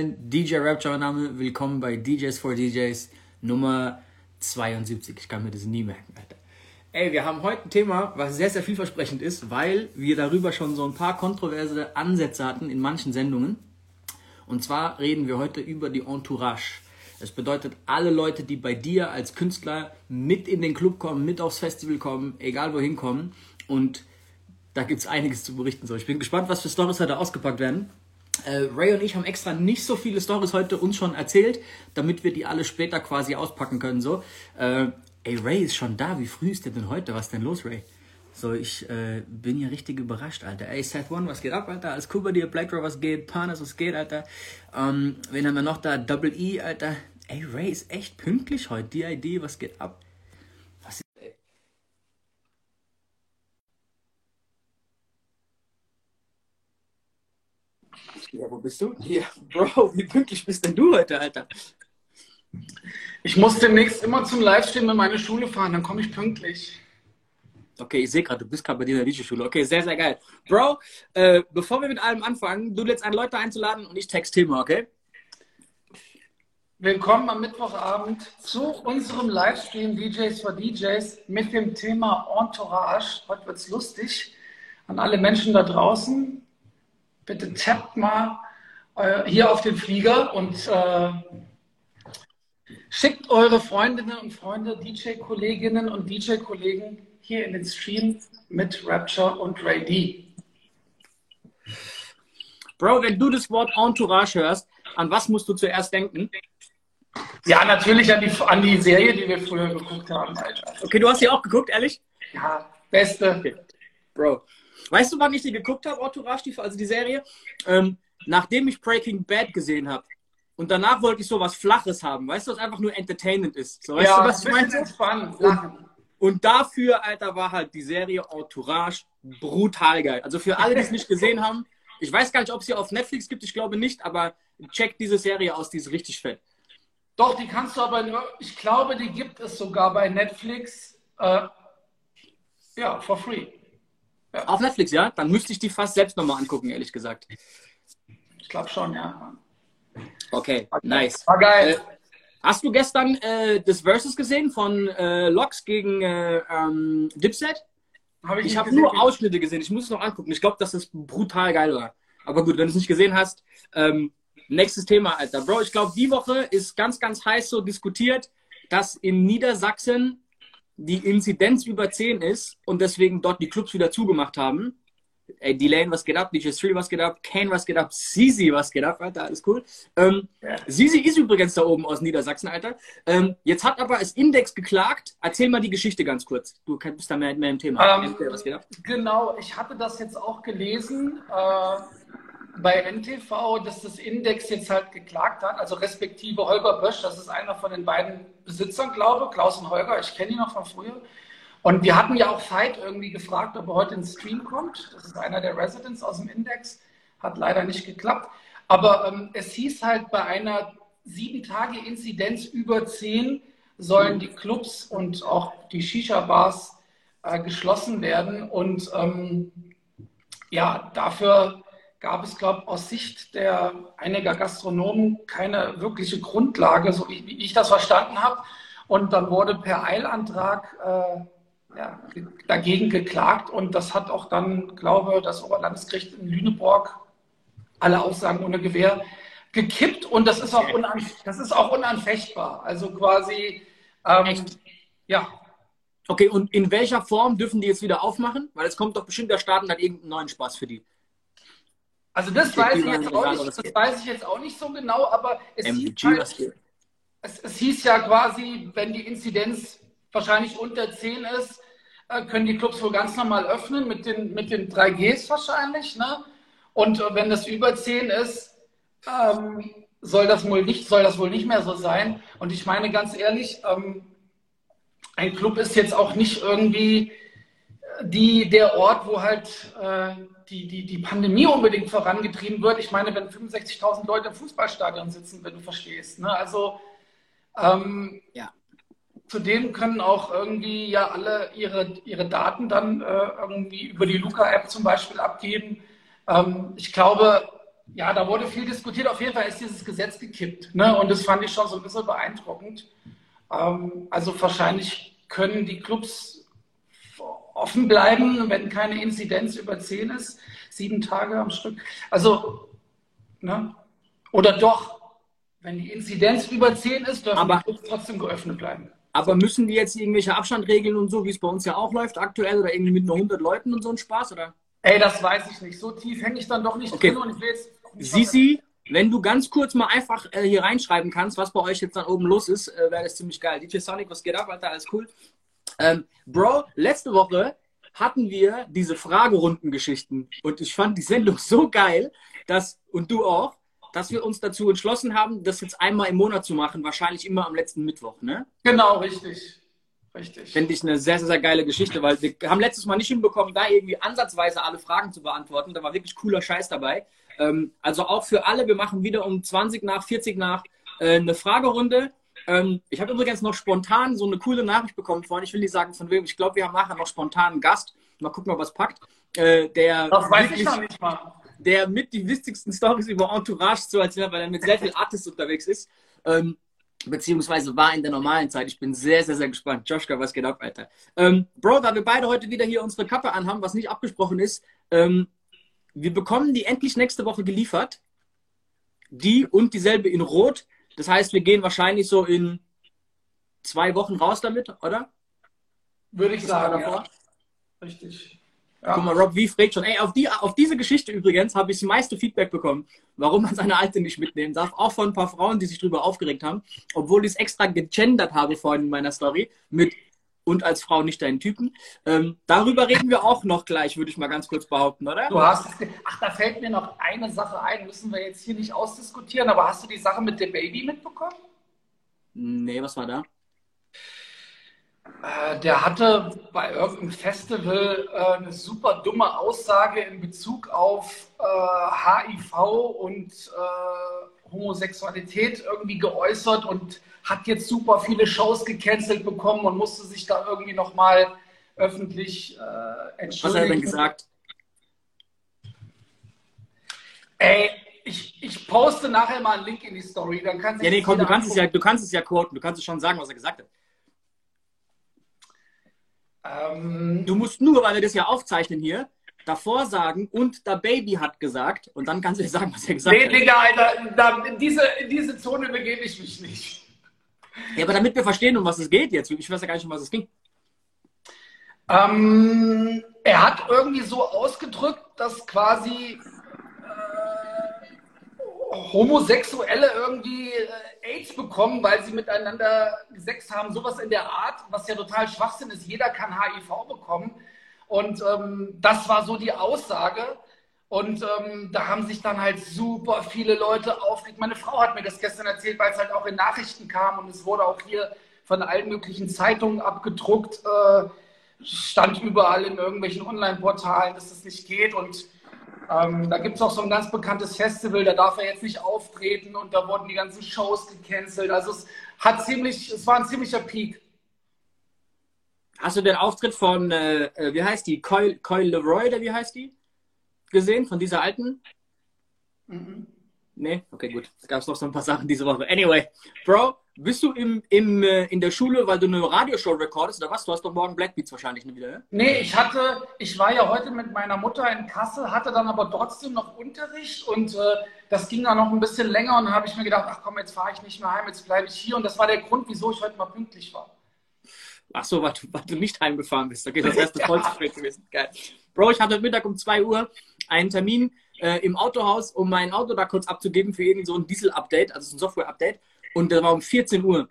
DJ Rapture Name, willkommen bei DJs for DJs Nummer 72. Ich kann mir das nie merken, Alter. Ey, wir haben heute ein Thema, was sehr, sehr vielversprechend ist, weil wir darüber schon so ein paar kontroverse Ansätze hatten in manchen Sendungen. Und zwar reden wir heute über die Entourage. Das bedeutet, alle Leute, die bei dir als Künstler mit in den Club kommen, mit aufs Festival kommen, egal wohin kommen. Und da gibt es einiges zu berichten. So, ich bin gespannt, was für Stories heute ausgepackt werden. Äh, Ray und ich haben extra nicht so viele Stories heute uns schon erzählt, damit wir die alle später quasi auspacken können. So, äh, ey, Ray ist schon da. Wie früh ist der denn heute? Was ist denn los, Ray? So, ich äh, bin hier richtig überrascht, Alter. Ey, Seth One, was geht ab, Alter? Alles cool bei dir? Black was geht? Panas, was geht, Alter? Ähm, wen haben wir noch da? Double E, Alter. Ey, Ray ist echt pünktlich heute. DID, was geht ab? Was ist, ey? Ja, wo bist du? Hier, Bro, wie pünktlich bist denn du heute, Alter? Ich muss demnächst immer zum Livestream in meine Schule fahren, dann komme ich pünktlich. Okay, ich sehe gerade, du bist gerade bei dir in der DJ-Schule. Okay, sehr, sehr geil. Bro, äh, bevor wir mit allem anfangen, du lädst an, Leute einzuladen und ich text Thema, okay? Willkommen am Mittwochabend zu unserem Livestream DJs for DJs mit dem Thema Entourage. Heute wird es lustig. An alle Menschen da draußen, bitte tappt mal äh, hier auf den Flieger und äh, schickt eure Freundinnen und Freunde, DJ-Kolleginnen und DJ-Kollegen hier in den Stream mit Rapture und Ray D. Bro, wenn du das Wort Entourage hörst, an was musst du zuerst denken? Ja, natürlich an die, an die Serie, die wir früher geguckt haben, Alter. Okay, du hast sie auch geguckt, ehrlich? Ja, beste. Okay. Bro. Weißt du, wann ich die geguckt habe, Entourage, die, also die Serie? Ähm, nachdem ich Breaking Bad gesehen habe. Und danach wollte ich so was Flaches haben, weißt du, was einfach nur Entertainment ist. So, weißt ja, du, was ich meine? Spannend. Und, und dafür, Alter, war halt die Serie Entourage brutal geil. Also für alle, die es nicht gesehen haben, ich weiß gar nicht, ob es sie auf Netflix gibt, ich glaube nicht, aber check diese Serie aus, die ist richtig fett. Doch, die kannst du aber nur, ich glaube, die gibt es sogar bei Netflix, äh, ja, for free. Ja. Auf Netflix, ja? Dann müsste ich die fast selbst nochmal angucken, ehrlich gesagt. Ich glaube schon, ja. Okay, nice. War geil. Äh, hast du gestern äh, das Versus gesehen von äh, Lox gegen äh, ähm, Dipset? Hab ich ich habe nur Ausschnitte gesehen. Ich muss es noch angucken. Ich glaube, dass es brutal geil war. Aber gut, wenn du es nicht gesehen hast, ähm, nächstes Thema, Alter. Bro, ich glaube, die Woche ist ganz, ganz heiß so diskutiert, dass in Niedersachsen die Inzidenz über 10 ist und deswegen dort die Clubs wieder zugemacht haben. Ey, D-Lane, was geht ab? DJ 3, was geht ab? Kane, was geht ab? Sisi, was geht ab? Alter, alles cool. Ähm, Ja. Sisi ist übrigens da oben aus Niedersachsen, Alter. Ähm, jetzt hat aber das Index geklagt. Erzähl mal die Geschichte ganz kurz. Du bist da mehr, mehr im Thema. Ähm, was geht ab? Genau, ich hatte das jetzt auch gelesen äh, bei NTV, dass das Index jetzt halt geklagt hat, also respektive Holger Bösch, das ist einer von den beiden Besitzern, glaube ich, Klaus und Holger, ich kenne ihn noch von früher. Und wir hatten ja auch Veit irgendwie gefragt, ob er heute ins Stream kommt. Das ist einer der Residents aus dem Index, hat leider nicht geklappt. Aber ähm, es hieß halt, bei einer sieben Tage Inzidenz über zehn sollen die Clubs und auch die Shisha-Bars äh, geschlossen werden. Und ähm, ja, dafür gab es, glaube ich, aus Sicht der einiger Gastronomen keine wirkliche Grundlage, so wie, wie ich das verstanden habe. Und dann wurde per Eilantrag äh, ja, ge- dagegen geklagt und das hat auch dann, glaube das Oberlandesgericht in Lüneburg alle Aussagen ohne Gewähr gekippt und das ist auch, unan, das ist auch unanfechtbar. Also quasi, ähm, ja, Okay, und in welcher Form dürfen die jetzt wieder aufmachen? Weil es kommt doch bestimmt der Staat und hat irgendeinen neuen Spaß für die. Also das weiß ich jetzt auch nicht, das weiß ich jetzt auch nicht so genau, aber es hieß halt, es, es hieß ja quasi, wenn die Inzidenz wahrscheinlich unter 10 ist, äh, können die Clubs wohl ganz normal öffnen mit den, mit den 3Gs wahrscheinlich. Ne? Und äh, wenn das über 10 ist, ähm, soll, das wohl nicht, soll das wohl nicht mehr so sein. Und ich meine ganz ehrlich, ähm, ein Club ist jetzt auch nicht irgendwie äh, die, der Ort, wo halt äh, die, die, die Pandemie unbedingt vorangetrieben wird. Ich meine, wenn 65.000 Leute im Fußballstadion sitzen, wenn du verstehst. Ne? Also ähm, Ja. Zudem können auch irgendwie ja alle ihre, ihre Daten dann äh, irgendwie über die Luca-App zum Beispiel abgeben. Ähm, ich glaube, ja, da wurde viel diskutiert. Auf jeden Fall ist dieses Gesetz gekippt. Ne? Und das fand ich schon so ein bisschen beeindruckend. Ähm, also wahrscheinlich können die Clubs offen bleiben, wenn keine Inzidenz über zehn ist. Sieben Tage am Stück. Also, ne? oder doch, wenn die Inzidenz über zehn ist, dürfen Aber- die Clubs trotzdem geöffnet bleiben. Aber müssen die jetzt irgendwelche Abstandregeln und so, wie es bei uns ja auch läuft aktuell, oder irgendwie mit nur 100 Leuten und so ein Spaß, oder? Ey, das weiß ich nicht. So tief hänge ich dann doch nicht Okay. drin und ich will jetzt. Sisi, wenn du ganz kurz mal einfach äh, hier reinschreiben kannst, was bei euch jetzt dann oben los ist, äh, wäre das ziemlich geil. DJ Sonic, was geht ab, Alter? Alles cool. Ähm, Bro, letzte Woche hatten wir diese Fragerundengeschichten und ich fand die Sendung so geil, dass, und du auch, dass wir uns dazu entschlossen haben, das jetzt einmal im Monat zu machen, wahrscheinlich immer am letzten Mittwoch, ne? Genau, richtig. Richtig. Finde ich eine sehr, sehr, sehr geile Geschichte, weil wir haben letztes Mal nicht hinbekommen, da irgendwie ansatzweise alle Fragen zu beantworten. Da war wirklich cooler Scheiß dabei. Ähm, also auch für alle, wir machen wieder um 20 nach, 40 nach äh, eine Fragerunde. Ähm, ich habe übrigens noch spontan so eine coole Nachricht bekommen vorhin. Ich will nicht sagen, von wem. Ich glaube, wir haben nachher noch spontan einen Gast. Mal gucken, ob was packt. Äh, der, Das weiß wirklich- ich noch nicht mal. der mit die wichtigsten Stories über Entourage zu erzählen, weil er mit sehr viel Artists unterwegs ist. Ähm, beziehungsweise war in der normalen Zeit. Ich bin sehr, sehr, sehr gespannt. Joshka, was geht ab, Alter? Ähm, Bro, da wir beide heute wieder hier unsere Kappe anhaben, was nicht abgesprochen ist, ähm, wir bekommen die endlich nächste Woche geliefert. Die und dieselbe in Rot. Das heißt, wir gehen wahrscheinlich so in zwei Wochen raus damit, oder? Würde ich sagen. Ja. Richtig. Guck mal, Rob V fragt schon, ey, auf, die, auf diese Geschichte übrigens habe ich das meiste Feedback bekommen, warum man seine alte nicht mitnehmen darf. Auch von ein paar Frauen, die sich darüber aufgeregt haben, obwohl ich es extra gegendert habe vorhin in meiner Story mit und als Frau nicht deinen Typen. Ähm, darüber reden wir auch noch gleich, würde ich mal ganz kurz behaupten, oder? Du hast Ach, da fällt mir noch eine Sache ein, müssen wir jetzt hier nicht ausdiskutieren, aber hast du die Sache mit dem Baby mitbekommen? Nee, was war da? Äh, der hatte bei irgendeinem Festival äh, eine super dumme Aussage in Bezug auf äh, HIV und äh, Homosexualität irgendwie geäußert und hat jetzt super viele Shows gecancelt bekommen und musste sich da irgendwie nochmal öffentlich äh, Was hat er entschuldigen. denn gesagt? Ey, ich, ich poste nachher mal einen Link in die Story, dann kann sich Ja, nee, komm, du kannst es ja, du kannst es ja quoten, du kannst es schon sagen, was er gesagt hat. Ähm, Du musst nur, weil wir das ja aufzeichnen hier, davor sagen, und der Baby hat gesagt, und dann kannst du dir sagen, was er gesagt nee, hat. Digga, Alter, da, in, diese, in diese Zone begebe ich mich nicht. Ja, aber damit wir verstehen, um was es geht jetzt. Ich weiß ja gar nicht, um was es ging. Ähm, er hat irgendwie so ausgedrückt, dass quasi äh, Homosexuelle irgendwie äh, AIDS bekommen, weil sie miteinander Sex haben, sowas in der Art, was ja total Schwachsinn ist. Jeder kann HIV bekommen. Und ähm, das war so die Aussage. Und ähm, da haben sich dann halt super viele Leute aufgeregt. Meine Frau hat mir das gestern erzählt, weil es halt auch in Nachrichten kam und es wurde auch hier von allen möglichen Zeitungen abgedruckt. Äh, stand überall in irgendwelchen Online-Portalen, dass das nicht geht. Und ähm, da gibt es auch so ein ganz bekanntes Festival, da darf er jetzt nicht auftreten und da wurden die ganzen Shows gecancelt. Also es hat ziemlich, es war ein ziemlicher Peak. Hast du den Auftritt von, äh, äh, wie heißt die? Coyle, Coyle Leroy, oder wie heißt die? Gesehen? Von dieser alten? Mhm. Nee? Okay, gut. Es gab noch so ein paar Sachen diese Woche. Anyway, Bro, bist du im, im, äh, in der Schule, weil du eine Radioshow recordest oder was? Du hast doch morgen Black Beats wahrscheinlich wieder, ne? Nee, ich hatte, ich war ja heute mit meiner Mutter in Kassel, hatte dann aber trotzdem noch Unterricht und äh, das ging dann noch ein bisschen länger und dann habe ich mir gedacht, ach komm, jetzt fahre ich nicht mehr heim, jetzt bleibe ich hier und das war der Grund, wieso ich heute mal pünktlich war. Ach so, weil du, weil du nicht heimgefahren bist. Okay, das erste voll zu spät gewesen. Geil. Bro, ich hatte heute Mittag um 2 Uhr einen Termin äh, im Autohaus, um mein Auto da kurz abzugeben für irgend so ein Diesel-Update, also so ein Software-Update. Und der war um 14 Uhr.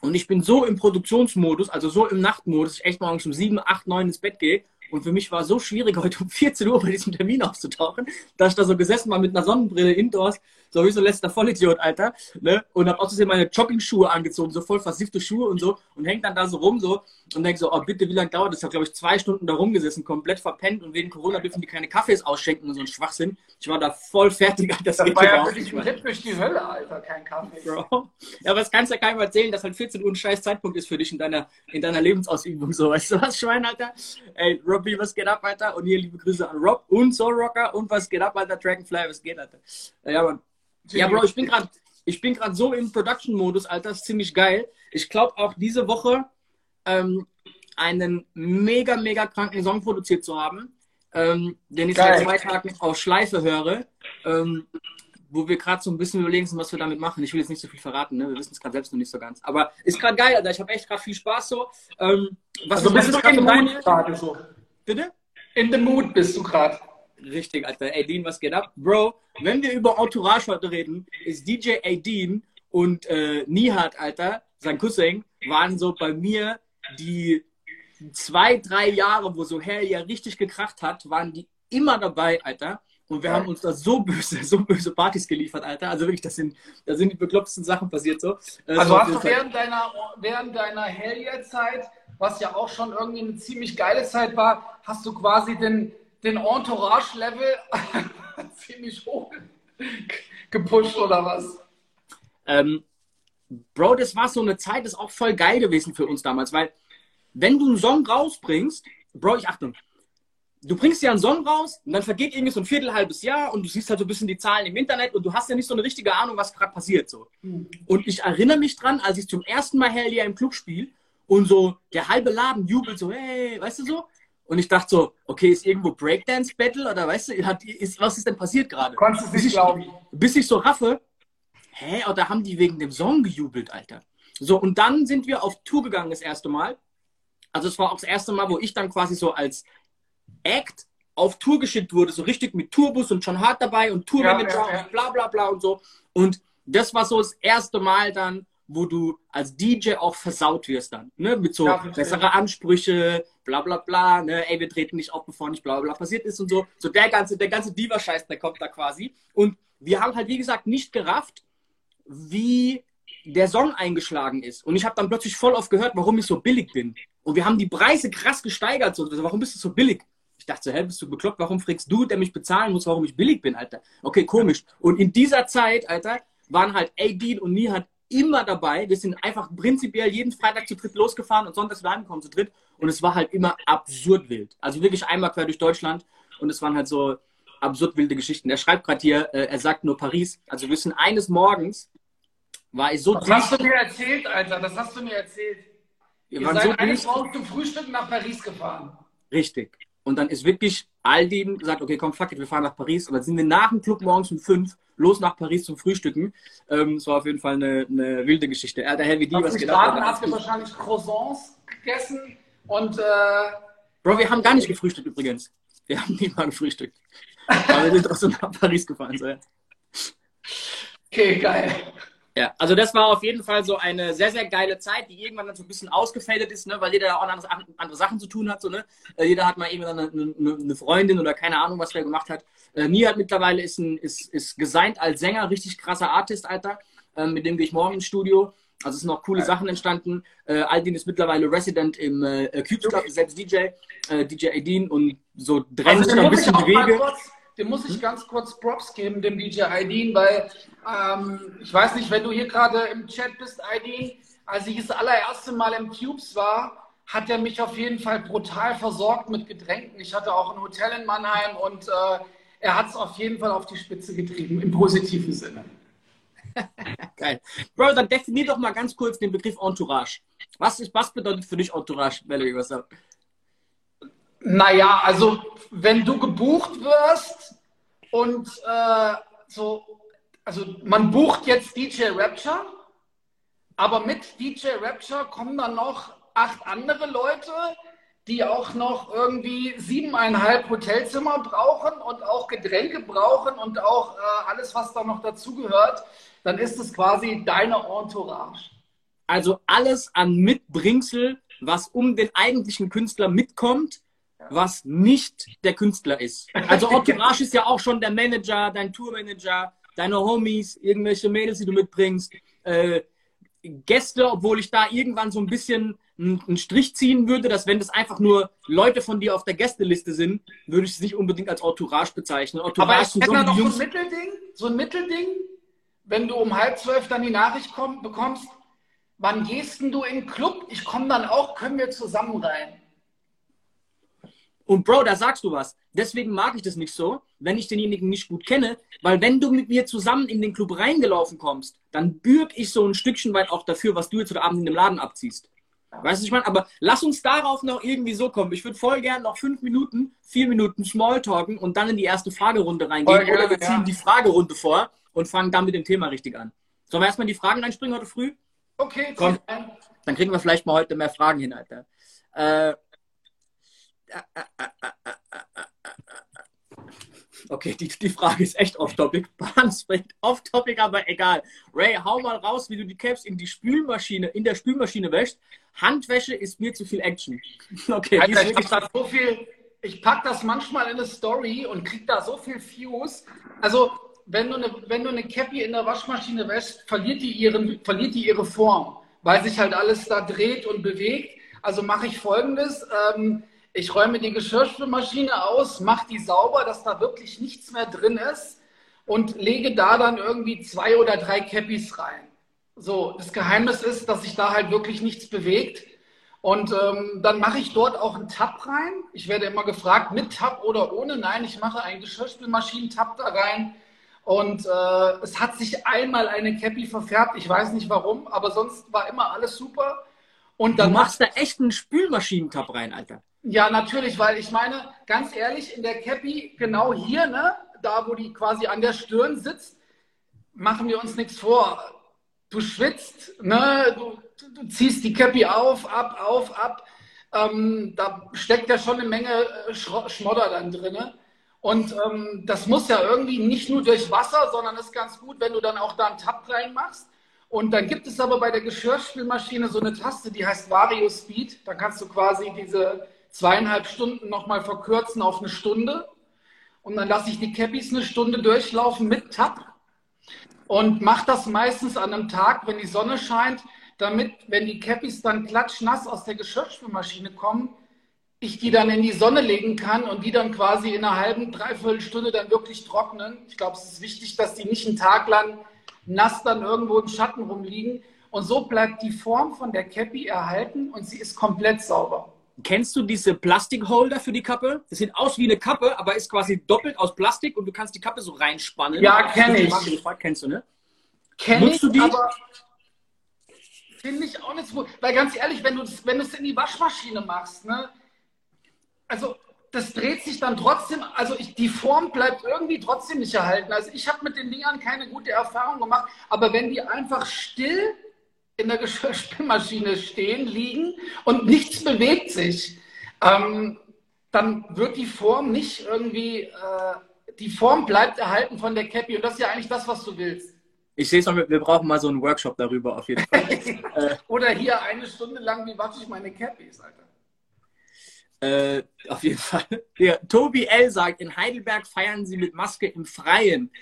Und ich bin so im Produktionsmodus, also so im Nachtmodus, ich echt morgens um 7, 8, 9 ins Bett gehe. Und für mich war so schwierig, heute um 14 Uhr bei diesem Termin aufzutauchen, dass ich da so gesessen war mit einer Sonnenbrille indoors, so wie so ein letzter Vollidiot, Alter. Ne? Und hab außerdem meine Jogging-Schuhe angezogen, so voll versiffte Schuhe und so. Und hängt dann da so rum so und denk so, oh bitte, wie lange dauert das? Ich habe, glaube ich, zwei Stunden da rumgesessen, komplett verpennt und wegen Corona dürfen die keine Kaffees ausschenken und so ein Schwachsinn. Ich war da voll fertig, Alter. Das, das war ja wirklich ein Ritt durch die Hölle, Alter, kein Kaffee. Bro. Ja, aber das kannst du ja keinem erzählen, dass halt 14 Uhr ein scheiß Zeitpunkt ist für dich in deiner, in deiner Lebensausübung, so. Weißt du was, Schwein, Alter? Ey, Robbie, was geht ab, Alter? Und hier liebe Grüße an Rob und Soul Rocker und was geht ab, Alter? Dragonfly, was geht, Alter? Ja, Mann. Ja, Bro, ich bin gerade ich bin gerade so im Production-Modus, Alter, das ist ziemlich geil. Ich glaube auch diese Woche ähm, einen mega, mega kranken Song produziert zu haben, ähm, den ich geil. seit zwei Tagen auf Schleife höre, ähm, wo wir gerade so ein bisschen überlegen was wir damit machen. Ich will jetzt nicht so viel verraten, ne? wir wissen es gerade selbst noch nicht so ganz. Aber ist gerade geil, Alter. Ich habe echt gerade viel Spaß so. Ähm, was also bist du in gerade so? Bitte? In the mood bist du gerade. Richtig, Alter. Aideen, was geht ab? Bro, wenn wir über Entourage heute reden, ist DJ Aideen und äh, Nihat, Alter, sein Cousin, waren so bei mir die zwei, drei Jahre, wo so Hell ja richtig gekracht hat, waren die immer dabei, Alter. Und wir haben uns da so böse, so böse Partys geliefert, Alter. Also wirklich, das sind, da sind die beklopptesten Sachen passiert so. Äh, also so hast du während deiner, während deiner Hell Zeit, was ja auch schon irgendwie eine ziemlich geile Zeit war, hast du quasi den, den Entourage-Level ziemlich hoch gepusht oder was? Ähm, Bro, das war so eine Zeit, das ist auch voll geil gewesen für uns damals, weil wenn du einen Song rausbringst, Bro, ich Achtung, du bringst ja einen Song raus und dann vergeht irgendwie so ein Viertel, halbes Jahr und du siehst halt so ein bisschen die Zahlen im Internet und du hast ja nicht so eine richtige Ahnung, was gerade passiert so. Mhm. Und ich erinnere mich dran, als ich zum ersten Mal Hell yeah im Club spiele und so der halbe Laden jubelt so, hey, weißt du so? Und ich dachte so, okay, ist irgendwo Breakdance-Battle oder weißt du, hat, ist, was ist denn passiert gerade? Konntest du nicht glauben. Bis ich so raffe, hä, oder haben die wegen dem Song gejubelt, Alter? So, und dann sind wir auf Tour gegangen das erste Mal. Also es war auch das erste Mal, wo ich dann quasi so als Act auf Tour geschickt wurde, so richtig mit Tourbus und schon hart dabei und Tourmanager ja, ja, ja. und bla bla bla und so. Und das war so das erste Mal dann, wo du als DJ auch versaut wirst dann, ne? Mit so ja, bessere Ansprüche, bla bla bla, ne? Ey, wir treten nicht auf, bevor nicht bla bla passiert ist und so. So der ganze, der ganze Diva-Scheiß, der kommt da quasi. Und wir haben halt, wie gesagt, nicht gerafft, wie der Song eingeschlagen ist. Und ich habe dann plötzlich voll oft gehört, warum ich so billig bin. Und wir haben die Preise krass gesteigert. So, warum bist du so billig? Ich dachte so, hä, bist du bekloppt? Warum fragst du, der mich bezahlen muss, warum ich billig bin, Alter? Okay, komisch. Und in dieser Zeit, Alter, waren halt A-Dean und Nihat immer dabei. Wir sind einfach prinzipiell jeden Freitag zu dritt losgefahren und sonntags wieder heimgekommen zu dritt. Und es war halt immer absurd wild. Also wirklich einmal quer durch Deutschland. Und es waren halt so absurd wilde Geschichten. Er schreibt gerade hier, äh, er sagt nur Paris. Also wir sind eines Morgens, war ich so Das hast du mir erzählt, Alter. Das hast du mir erzählt. Wir Ihr seid so eines Morgens zum Frühstück nach Paris gefahren. Richtig. Und dann ist wirklich Aldi gesagt, okay, komm, fuck it, wir fahren nach Paris. Und dann sind wir nach dem Club morgens um fünf los nach Paris zum Frühstücken. Ähm, es war auf jeden Fall eine, eine wilde Geschichte. Er hat der Heavy D was gedacht. Dann habt ihr wahrscheinlich Croissants gegessen und. Äh, Bro, wir haben gar nicht gefrühstückt übrigens. Wir haben nie mal gefrühstückt. Aber wir sind trotzdem nach Paris gefahren. So, ja. Okay, geil. Ja, also das war auf jeden Fall so eine sehr, sehr geile Zeit, die irgendwann dann so ein bisschen ausgefädelt ist, ne, weil jeder da auch andere, andere Sachen zu tun hat. So, ne? Äh, jeder hat mal irgendwann eine, eine, eine, Freundin oder keine Ahnung, was der gemacht hat. Äh, Nihat mittlerweile ist, ein, ist, ist gesigned als Sänger, richtig krasser Artist, Alter. Äh, mit dem gehe ich morgen ins Studio. Also es sind noch coole ja. Sachen entstanden. Äh, Aldin ist mittlerweile Resident im äh, Cubes Club, selbst DJ, äh, DJ Aidin und so drängt also sich noch ein bisschen die Wege. Kurz, dem muss ich ganz kurz Props geben, dem DJ Aidin, weil ähm, ich weiß nicht, wenn du hier gerade im Chat bist, Aidin, als ich das allererste Mal im Cubes war, hat er mich auf jeden Fall brutal versorgt mit Getränken. Ich hatte auch ein Hotel in Mannheim und äh, er hat es auf jeden Fall auf die Spitze getrieben, im positiven Sinne. Geil. Bro, dann definier doch mal ganz kurz den Begriff Entourage. Was, ist, was bedeutet für dich Entourage, Valerie? Was sagt? Naja, also wenn du gebucht wirst und äh, so, also man bucht jetzt DJ Rapture, aber mit DJ Rapture kommen dann noch acht andere Leute, die auch noch irgendwie siebeneinhalb Hotelzimmer brauchen und auch Getränke brauchen und auch äh, alles, was da noch dazugehört, dann ist es quasi deine Entourage. Also alles an Mitbringsel, was um den eigentlichen Künstler mitkommt, was nicht der Künstler ist. Also Entourage ist ja auch schon der Manager, dein Tourmanager, deine Homies, irgendwelche Mädels, die du mitbringst, äh, Gäste, obwohl ich da irgendwann so ein bisschen einen Strich ziehen würde, dass wenn das einfach nur Leute von dir auf der Gästeliste sind, würde ich es nicht unbedingt als Entourage bezeichnen. Entourage Aber hätte da noch so ein Mittelding, so ein Mittelding, wenn du um halb zwölf dann die Nachricht komm, bekommst, wann gehst denn du in den Club? Ich komme dann auch, können wir zusammen rein. Und Bro, da sagst du was. Deswegen mag ich das nicht so, wenn ich denjenigen nicht gut kenne, weil wenn du mit mir zusammen in den Club reingelaufen kommst, dann bürg ich so ein Stückchen weit auch dafür, was du jetzt heute Abend in dem Laden abziehst. Weißt du, ich meine, aber lass uns darauf noch irgendwie so kommen. Ich würde voll gern noch fünf Minuten, vier Minuten Smalltalken und dann in die erste Fragerunde reingehen. Voll Oder wir ziehen ja. die Fragerunde vor und fangen dann mit dem Thema richtig an. Sollen wir erstmal in die Fragen einspringen heute früh? Okay, komm. Dann kriegen wir vielleicht mal heute mehr Fragen hin, Alter. Äh, Okay, die, die Frage ist echt off-topic. off-topic, aber egal. Ray, hau mal raus, wie du die Caps in die Spülmaschine, in der Spülmaschine wäschst. Handwäsche ist mir zu viel Action. Okay, Alter, ich, pack so viel, ich pack das manchmal in eine Story und krieg da so viel Views. Also, wenn du eine, wenn du eine Cappy in der Waschmaschine wäschst, verliert die, ihren, verliert die ihre Form, weil sich halt alles da dreht und bewegt. Also mache ich folgendes. Ähm, ich räume die Geschirrspülmaschine aus, mache die sauber, dass da wirklich nichts mehr drin ist und lege da dann irgendwie zwei oder drei Cappies rein. So, das Geheimnis ist, dass sich da halt wirklich nichts bewegt. Und ähm, dann mache ich dort auch einen Tab rein. Ich werde immer gefragt, mit Tab oder ohne. Nein, ich mache einen Geschirrspülmaschinen-Tab da rein. Und äh, es hat sich einmal eine Cappy verfärbt. Ich weiß nicht warum, aber sonst war immer alles super. Und dann du machst da echt einen Spülmaschinentab rein, Alter. Ja, natürlich, weil ich meine, ganz ehrlich, in der Cappy, genau hier, ne, da wo die quasi an der Stirn sitzt, machen wir uns nichts vor. Du schwitzt, ne, du, du ziehst die Cappy auf, ab, auf, ab. Ähm, da steckt ja schon eine Menge äh, Schmodder dann drin. Und ähm, das muss ja irgendwie nicht nur durch Wasser, sondern ist ganz gut, wenn du dann auch da einen Tab reinmachst. Und dann gibt es aber bei der Geschirrspülmaschine so eine Taste, die heißt Vario Speed. Da kannst du quasi diese zweieinhalb Stunden nochmal verkürzen auf eine Stunde. Und dann lasse ich die Cappies eine Stunde durchlaufen mit Tab und mache das meistens an einem Tag, wenn die Sonne scheint, damit, wenn die Cappies dann klatschnass aus der Geschirrspülmaschine kommen, ich die dann in die Sonne legen kann und die dann quasi in einer halben, dreiviertel Stunde dann wirklich trocknen. Ich glaube, es ist wichtig, dass die nicht einen Tag lang nass dann irgendwo im Schatten rumliegen. Und so bleibt die Form von der Cappy erhalten und sie ist komplett sauber. Kennst du diese Plastikholder für die Kappe? Das sieht aus wie eine Kappe, aber ist quasi doppelt aus Plastik und du kannst die Kappe so reinspannen. Ja, kenne ich. Gefragt, kennst du, ne? Kenn ich, du die? aber finde ich auch nicht so gut. Weil ganz ehrlich, wenn du es wenn in die Waschmaschine machst, ne? Also das dreht sich dann trotzdem, also ich, die Form bleibt irgendwie trotzdem nicht erhalten. Also ich habe mit den Dingern keine gute Erfahrung gemacht, aber wenn die einfach still in der Geschirrspülmaschine stehen, liegen und nichts bewegt sich, ähm, dann wird die Form nicht irgendwie, äh, die Form bleibt erhalten von der Cappy und das ist ja eigentlich das, was du willst. Ich sehe es noch, wir brauchen mal so einen Workshop darüber auf jeden Fall. äh, Oder hier eine Stunde lang, wie wasche ich meine Cappies, Alter. Äh, auf jeden Fall. Der Tobi L. sagt, in Heidelberg feiern sie mit Maske im Freien.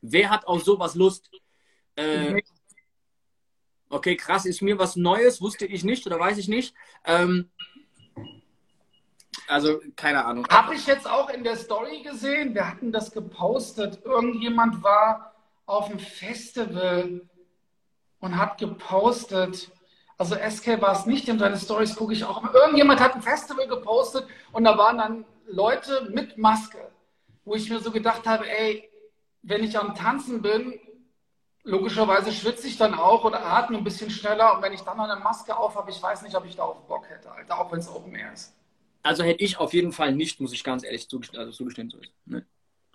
Wer hat auf sowas Lust? Äh, Okay, krass, ist mir was Neues, wusste ich nicht oder weiß ich nicht. Ähm, also, keine Ahnung. Habe ich jetzt auch in der Story gesehen, wir hatten das gepostet. Irgendjemand war auf dem Festival und hat gepostet. Also SK war es nicht, in seine Stories gucke ich auch. Irgendjemand hat ein Festival gepostet und da waren dann Leute mit Maske, wo ich mir so gedacht habe, ey, wenn ich am Tanzen bin, logischerweise schwitze ich dann auch oder atme ein bisschen schneller. Und wenn ich dann noch eine Maske auf habe, ich weiß nicht, ob ich da auf Bock hätte, Alter, auch wenn es Open Air ist. Also hätte ich auf jeden Fall nicht, muss ich ganz ehrlich zugestehen, also zugestehen. So ist, ne?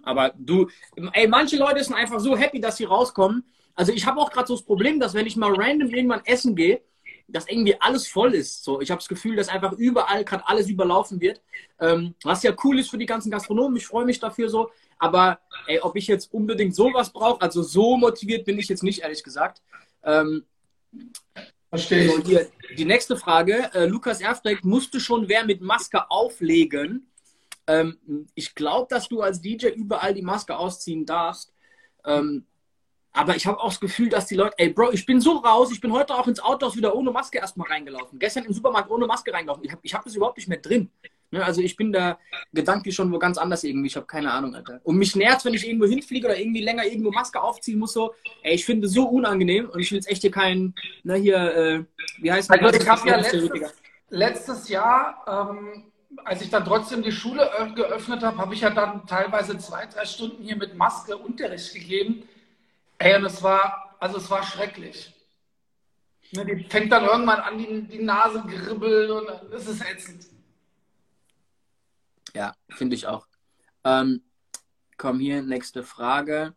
Aber du, ey, manche Leute sind einfach so happy, dass sie rauskommen. Also ich habe auch gerade so das Problem, dass wenn ich mal random irgendwann essen gehe, dass irgendwie alles voll ist. So, ich habe das Gefühl, dass einfach überall gerade alles überlaufen wird. Ähm, was ja cool ist für die ganzen Gastronomen. Ich freue mich dafür so. Aber ey, ob ich jetzt unbedingt sowas brauche, also so motiviert bin ich jetzt nicht, ehrlich gesagt. Ähm, Verstehe ich. So, hier, die nächste Frage. Äh, Lukas Erfrecht, musst du schon wer mit Maske auflegen? Ähm, ich glaube, dass du als DJ überall die Maske ausziehen darfst. Ähm, Aber ich habe auch das Gefühl, dass die Leute, ey Bro, ich bin so raus, ich bin heute auch ins Autohaus wieder ohne Maske erstmal reingelaufen. Gestern im Supermarkt ohne Maske reingelaufen. Ich habe ich hab das überhaupt nicht mehr drin. Ne, also ich bin da gedanklich schon wo ganz anders irgendwie. Ich habe keine Ahnung, Alter. Und mich nervt, wenn ich irgendwo hinfliege oder irgendwie länger irgendwo Maske aufziehen muss. So, ey, ich finde es so unangenehm und ich will jetzt echt hier keinen, ne, hier, äh, wie heißt das? Also ich habe ja letztes, letztes Jahr, ähm, als ich dann trotzdem die Schule geöffnet habe, habe ich ja dann teilweise zwei, drei Stunden hier mit Maske Unterricht gegeben. Ey, und es war, also es war schrecklich. Ne, die fängt dann irgendwann an, die, die Nase gribbeln und es ist ätzend. Ja, finde ich auch. Ähm, komm hier, nächste Frage.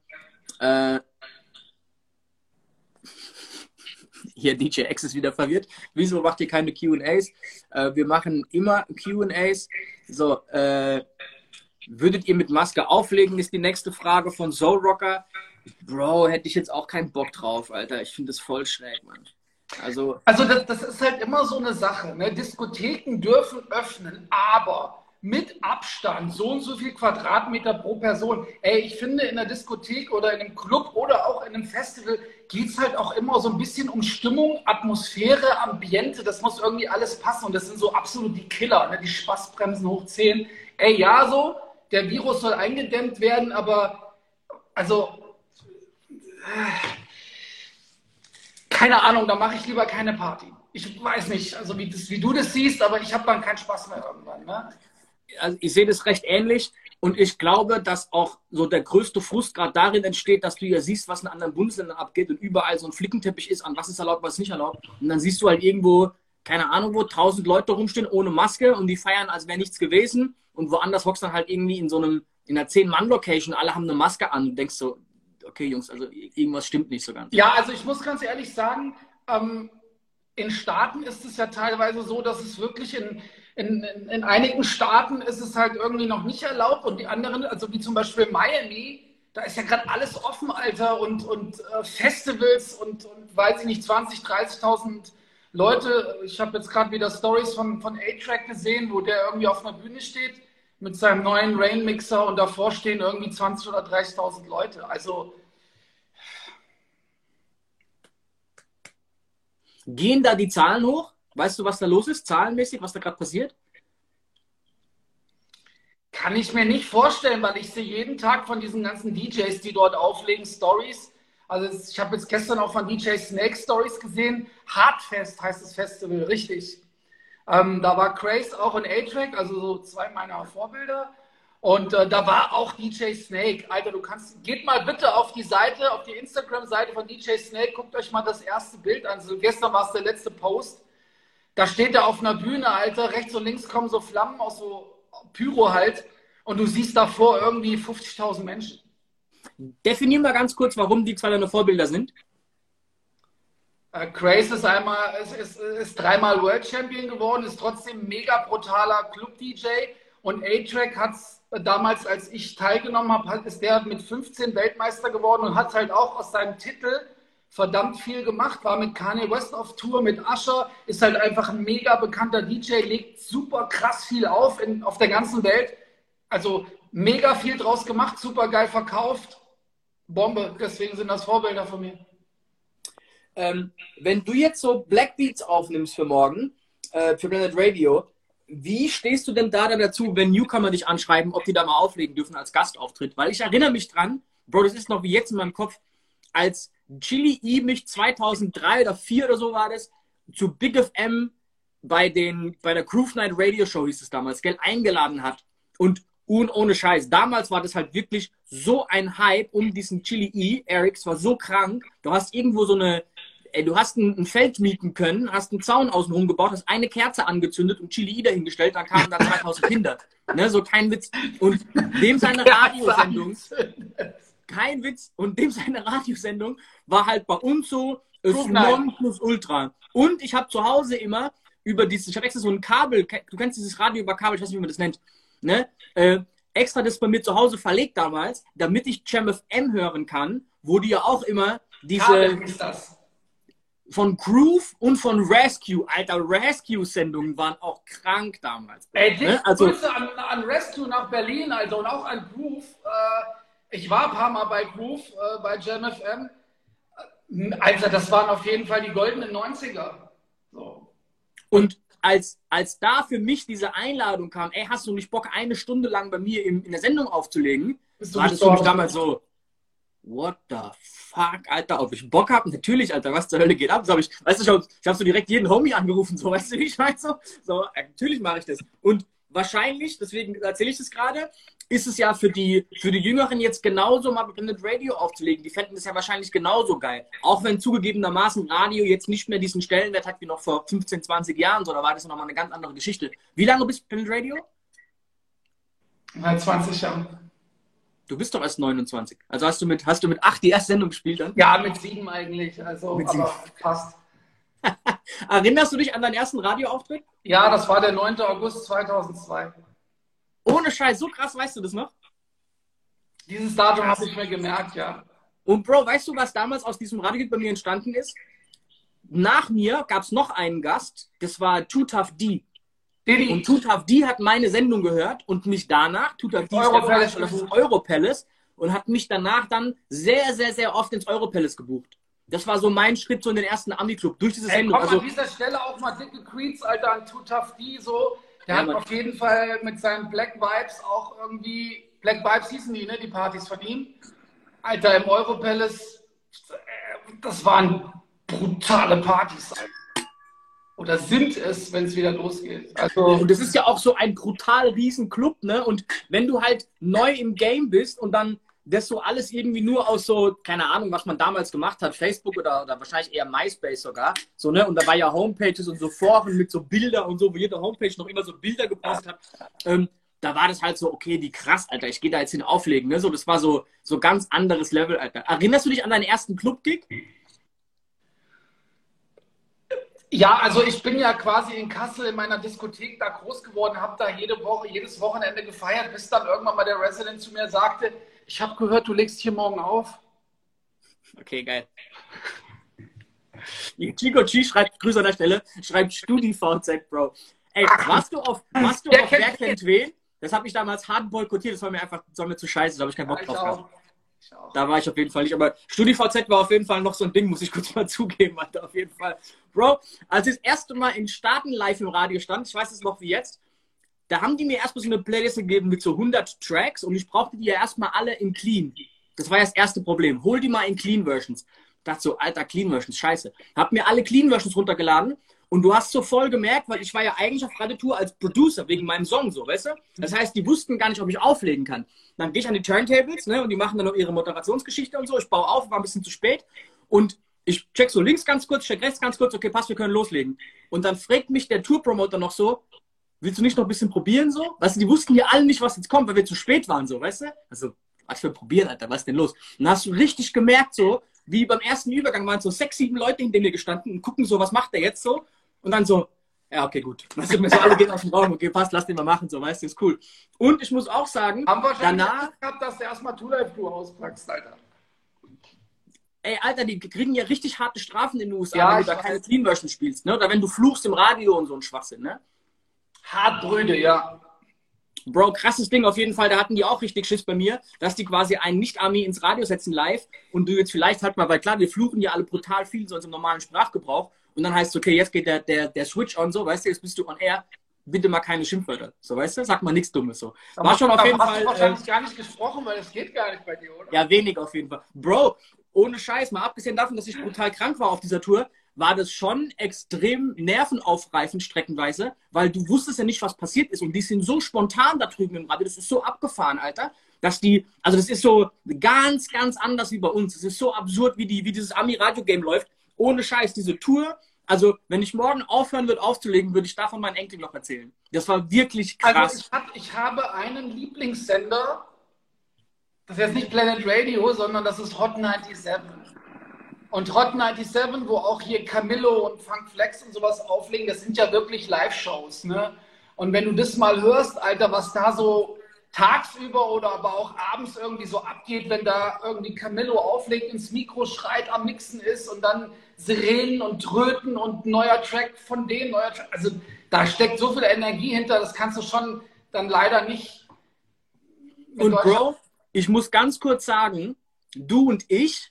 Äh, hier DJ X ist wieder verwirrt. Wieso macht ihr keine QAs? Äh, wir machen immer QAs. So, äh, würdet ihr mit Maske auflegen, ist die nächste Frage von Soul Rocker. Bro, hätte ich jetzt auch keinen Bock drauf, Alter. Ich finde das voll schräg, Mann. Also, also das, das ist halt immer so eine Sache. Ne? Diskotheken dürfen öffnen, aber mit Abstand, so und so viel Quadratmeter pro Person. Ey, ich finde in der Diskothek oder in einem Club oder auch in einem Festival geht es halt auch immer so ein bisschen um Stimmung, Atmosphäre, Ambiente. Das muss irgendwie alles passen und das sind so absolut die Killer, ne? die Spaßbremsen hoch 10. Ey, ja, so, der Virus soll eingedämmt werden, aber also, keine Ahnung, da mache ich lieber keine Party. Ich weiß nicht, also wie, das, wie du das siehst, aber ich habe dann keinen Spaß mehr irgendwann. Ne? also ich sehe das recht ähnlich und ich glaube, dass auch so der größte Frust gerade darin entsteht, dass du ja siehst, was in anderen Bundesländern abgeht und überall so ein Flickenteppich ist, an was ist erlaubt, was nicht erlaubt. Und dann siehst du halt irgendwo, keine Ahnung wo, tausend Leute rumstehen ohne Maske und die feiern, als wäre nichts gewesen. Und woanders hockst dann halt irgendwie in so einem, in einer Zehn-Mann-Location, alle haben eine Maske an und denkst so, okay, Jungs, also irgendwas stimmt nicht so ganz. Ja, also ich muss ganz ehrlich sagen, ähm, in Staaten ist es ja teilweise so, dass es wirklich in, in, in, in, einigen Staaten ist es halt irgendwie noch nicht erlaubt und die anderen, also wie zum Beispiel Miami, da ist ja gerade alles offen, Alter, und, und äh, Festivals und, und weiß ich nicht, 20, 30.000 Leute. Ich habe jetzt gerade wieder Stories von, von A-Track gesehen, wo der irgendwie auf einer Bühne steht mit seinem neuen Rain-Mixer und davor stehen irgendwie 20 oder 30.000 Leute. Also Gehen da die Zahlen hoch? Weißt du, was da los ist, zahlenmäßig, was da gerade passiert? Kann ich mir nicht vorstellen, weil ich sehe jeden Tag von diesen ganzen DJs, die dort auflegen, Stories. Also ich habe jetzt gestern auch von DJ Snake Stories gesehen. Hardfest heißt das Festival, richtig. Ähm, da war Craze auch in A-Track, also so zwei meiner Vorbilder. Und äh, da war auch DJ Snake. Alter, du kannst, geht mal bitte auf die Seite, auf die Instagram-Seite von DJ Snake, guckt euch mal das erste Bild an. Also gestern war es der letzte Post. Da steht er auf einer Bühne, Alter, rechts und links kommen so Flammen aus so Pyro halt und du siehst davor irgendwie 50.000 Menschen. Definier mal ganz kurz, warum die zwei deine Vorbilder sind. Äh, Craze ist einmal, ist, ist, ist dreimal World Champion geworden, ist trotzdem mega brutaler Club-DJ und A-Track hat es damals, als ich teilgenommen habe, ist der mit 15 Weltmeister geworden und hat halt auch aus seinem Titel verdammt viel gemacht, war mit Kanye West auf Tour, mit Usher, ist halt einfach ein mega bekannter DJ, legt super krass viel auf in, auf der ganzen Welt. Also mega viel draus gemacht, super geil verkauft. Bombe, deswegen sind das Vorbilder von mir. Ähm, wenn du jetzt so Black Beats aufnimmst für morgen, äh, für Planet Radio, wie stehst du denn da dann dazu, wenn Newcomer dich anschreiben, ob die da mal auflegen dürfen als Gastauftritt? Weil ich erinnere mich dran, Bro, das ist noch wie jetzt in meinem Kopf, als Chili E mich 2003 oder 2004 oder so war das, zu Big FM bei, den, bei der Groove Night Radio Show hieß es damals, Geld eingeladen hat. Und und ohne Scheiß, damals war das halt wirklich so ein Hype um diesen Chili E. Eric, war so krank. Du hast irgendwo so eine, ey, du hast ein, ein, Feld mieten können, hast einen Zaun außenrum gebaut, hast eine Kerze angezündet und Chili E dahingestellt, dann kamen da 2000 Kinder. Ne, so kein Witz. Und dem seine Radiosendung, kein Witz. Und dem seine Radiosendung war halt bei uns so Non plus Ultra. Und ich habe zu Hause immer über dieses, ich habe extra so ein Kabel, du kennst dieses Radio über Kabel, ich weiß nicht, wie man das nennt, ne? Äh, extra das bei mir zu Hause verlegt damals, damit ich M hören kann, wo die ja auch immer diese von Groove und von Rescue, alter Rescue-Sendungen waren auch krank damals. Ey, ne? also, Grüße an, an, Rescue nach Berlin, also und auch an Groove. Äh, ich war ein paar Mal bei Groove, äh, bei JamFM. Also das waren auf jeden Fall die goldenen 90er. So. Und als, als da für mich diese Einladung kam, ey, hast du nicht Bock, eine Stunde lang bei mir in, in der Sendung aufzulegen, war das für mich damals so, what the fuck, Alter, ob ich Bock habe? Natürlich, Alter, was zur Hölle geht ab? So hab ich, weißt du ich habe so direkt jeden Homie angerufen, so, weißt du, wie ich meine? So, so natürlich mache ich das. Und wahrscheinlich, deswegen erzähle ich das gerade, ist es ja für die, für die Jüngeren jetzt genauso, mal Blended Radio aufzulegen. Die fänden das ja wahrscheinlich genauso geil. Auch wenn zugegebenermaßen Radio jetzt nicht mehr diesen Stellenwert hat wie noch vor 15, 20 Jahren, so, da war das nochmal eine ganz andere Geschichte. Wie lange bist du Blended Radio? Seit 20 Jahren. Du bist doch erst 29. Also hast du mit, hast du mit acht die erste Sendung gespielt dann? Ja, mit sieben eigentlich. Also, mit aber sieben. passt. Erinnerst du dich an deinen ersten Radioauftritt? Ja, das war der 9. August 2002. Ohne Scheiß, so krass, weißt du das noch? Dieses Datum habe ich mir gemerkt, ja. Und Bro, weißt du, was damals aus diesem Radio bei mir entstanden ist? Nach mir gab es noch einen Gast, das war Too Tough D. Didi. Und Too Tough D hat meine Sendung gehört und mich danach, Too Tough D ist das ist Europalace, und hat mich danach dann sehr, sehr, sehr oft ins Europalace gebucht. Das war so mein Schritt so in den ersten Ami-Club durch diese Sendung. Ey, komm, also, an dieser Stelle auch mal dicke Queens, Alter, an Too Tough D, so der ja, hat auf jeden Fall mit seinen Black Vibes auch irgendwie, Black Vibes hießen die, ne, die Partys von ihm. Alter, im Europalace, äh, das waren brutale Partys. Oder sind es, wenn es wieder losgeht. Also, und es ist ja auch so ein brutal riesen Club, ne? Und wenn du halt neu im Game bist und dann das so alles irgendwie nur aus so, keine Ahnung, was man damals gemacht hat, Facebook oder, oder wahrscheinlich eher MySpace sogar, so, ne? Und da war ja Homepages und so Foren mit so Bilder und so, wo jede Homepage noch immer so Bilder gepostet hat. Ähm, da war das halt so, okay, die krass, Alter, ich gehe da jetzt hin auflegen, ne? So, das war so, so ganz anderes Level, Alter. Erinnerst du dich an deinen ersten Club-Gig? Ja, also ich bin ja quasi in Kassel in meiner Diskothek da groß geworden, habe da jede Woche, jedes Wochenende gefeiert, bis dann irgendwann mal der Resident zu mir sagte, ich habe gehört, du legst hier morgen auf. Okay, geil. Chico G schreibt, Grüße an der Stelle, schreibt StudiVZ, Bro. Ey, warst du auf, warst du auf Wer kennt wen? Das hat mich damals hart boykottiert, das war mir einfach, das war mir zu scheiße, da habe ich keinen Bock ja, drauf gehabt. Da war ich auf jeden Fall nicht, aber StudiVZ war auf jeden Fall noch so ein Ding, muss ich kurz mal zugeben, Alter, auf jeden Fall. Bro, als ich das erste Mal in Staaten live im Radio stand, ich weiß es noch wie jetzt, da haben die mir erstmal so eine Playlist gegeben mit so 100 Tracks und ich brauchte die ja erstmal alle in Clean. Das war ja das erste Problem. Hol die mal in Clean Versions. Ich dachte so, alter, Clean Versions, scheiße. Hab mir alle Clean Versions runtergeladen und du hast so voll gemerkt, weil ich war ja eigentlich auf Radiotour als Producer wegen meinem Song so, weißt du? Das heißt, die wussten gar nicht, ob ich auflegen kann. Dann gehe ich an die Turntables, ne, und die machen dann noch ihre Moderationsgeschichte und so. Ich baue auf, war ein bisschen zu spät und ich check so links ganz kurz, check rechts ganz kurz, okay, passt, wir können loslegen. Und dann fragt mich der Tourpromoter noch so, willst du nicht noch ein bisschen probieren so? Weißt du, die wussten ja alle nicht, was jetzt kommt, weil wir zu spät waren so, weißt du? Also, was für probieren, Alter, was ist denn los? Und dann hast du richtig gemerkt so, wie beim ersten Übergang waren so sechs, sieben Leute hinter mir gestanden und gucken so, was macht der jetzt so? Und dann so, ja, okay, gut. Weißt du, so alle gehen aus dem Raum, okay, passt, lass den mal machen, so, weißt du, ist cool. Und ich muss auch sagen, Haben wir danach... gehabt, dass du erstmal Two Life Tour auspackst, Alter. Ey, Alter, die kriegen ja richtig harte Strafen in den USA, ja, wenn du da keine Clean Version spielst, ne? Oder wenn du fluchst im Radio und so ein Schwachsinn, ne? Hartbrüde, ja. Bro, krasses Ding auf jeden Fall. Da hatten die auch richtig Schiss bei mir, dass die quasi einen Nicht-Army ins Radio setzen live und du jetzt vielleicht halt mal, weil klar, wir fluchen ja alle brutal viel so im normalen Sprachgebrauch und dann heißt es, okay, jetzt geht der, der, der Switch on, so, weißt du, jetzt bist du on air, bitte mal keine Schimpfwörter, so, weißt du, sag mal nichts Dummes, so. War aber schon auf jeden hast Fall. Hast du wahrscheinlich äh, gar nicht gesprochen, weil es geht gar nicht bei dir, oder? Ja, wenig auf jeden Fall. Bro, ohne Scheiß, mal abgesehen davon, dass ich brutal krank war auf dieser Tour, war das schon extrem nervenaufreifend streckenweise, weil du wusstest ja nicht, was passiert ist. Und die sind so spontan da drüben im Radio, das ist so abgefahren, Alter, dass die, also das ist so ganz, ganz anders wie bei uns. Es ist so absurd, wie, die, wie dieses Ami-Radio-Game läuft. Ohne Scheiß, diese Tour. Also, wenn ich morgen aufhören würde aufzulegen, würde ich davon meinen Enkel noch erzählen. Das war wirklich also, krass. Also, ich, hab, ich habe einen Lieblingssender. Das ist jetzt nicht Planet Radio, sondern das ist Hot 97. Und Hot 97, wo auch hier Camillo und Funk Flex und sowas auflegen, das sind ja wirklich Live-Shows. Ne? Und wenn du das mal hörst, Alter, was da so tagsüber oder aber auch abends irgendwie so abgeht, wenn da irgendwie Camillo auflegt, ins Mikro schreit, am Mixen ist und dann Sirenen und Tröten und neuer Track von denen, neuer Track. Also da steckt so viel Energie hinter, das kannst du schon dann leider nicht. Und Bro, ich muss ganz kurz sagen, du und ich,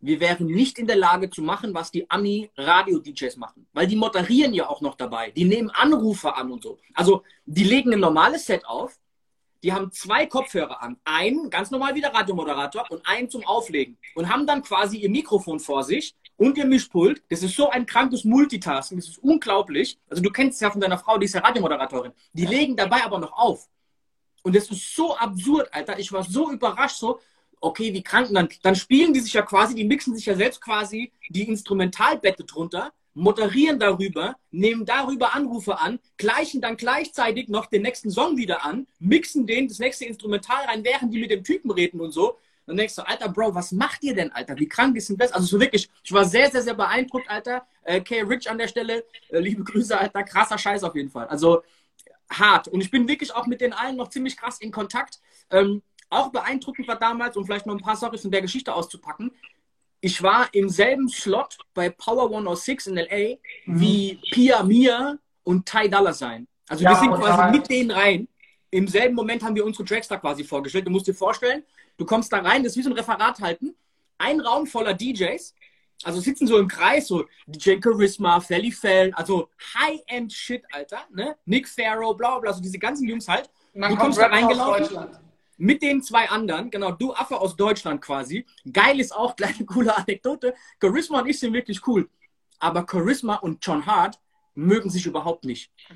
wir wären nicht in der Lage zu machen, was die Ami-Radio-DJs machen. Weil die moderieren ja auch noch dabei. Die nehmen Anrufe an und so. Also, die legen ein normales Set auf. Die haben zwei Kopfhörer an. Einen, ganz normal wie der Radiomoderator, und einen zum Auflegen. Und haben dann quasi ihr Mikrofon vor sich und ihr Mischpult. Das ist so ein krankes Multitasking. Das ist unglaublich. Also, du kennst es ja von deiner Frau, die ist ja Radiomoderatorin. Die legen dabei aber noch auf. Und das ist so absurd, Alter. Ich war so überrascht, so, okay, wie krank. dann, dann spielen die sich ja quasi, die mixen sich ja selbst quasi die Instrumentalbette drunter, moderieren darüber, nehmen darüber Anrufe an, gleichen dann gleichzeitig noch den nächsten Song wieder an, mixen den, das nächste Instrumental rein, während die mit dem Typen reden und so. Dann denkst du, Alter, Bro, was macht ihr denn, Alter? Wie krank ist denn das? Also so wirklich, ich war sehr, sehr, sehr beeindruckt, Alter. Äh, K. Rich an der Stelle, äh, liebe Grüße, Alter, krasser Scheiß auf jeden Fall. Also hart. Und ich bin wirklich auch mit den allen noch ziemlich krass in Kontakt. Ähm, auch beeindruckend war damals, um vielleicht noch ein paar Storys in der Geschichte auszupacken, ich war im selben Slot bei Power 106 in LA mhm. wie Pia Mia und Ty Dollar Sign. Also ja, wir sind quasi ja. mit denen rein. Im selben Moment haben wir unsere Tracks da quasi vorgestellt. Du musst dir vorstellen, du kommst da rein, das ist wie so ein Referat halten. Ein Raum voller DJs, also sitzen so im Kreis, so DJ Charisma, Felly Fell, also High-End-Shit, Alter, ne? Nick Farrow, bla bla, so diese ganzen Jungs halt. Du kommst da reingelaufen mit den zwei anderen, genau, du Affe aus Deutschland quasi. Geil ist auch, kleine coole Anekdote. Charisma und ich sind wirklich cool. Aber Charisma und John Hart mögen sich überhaupt nicht.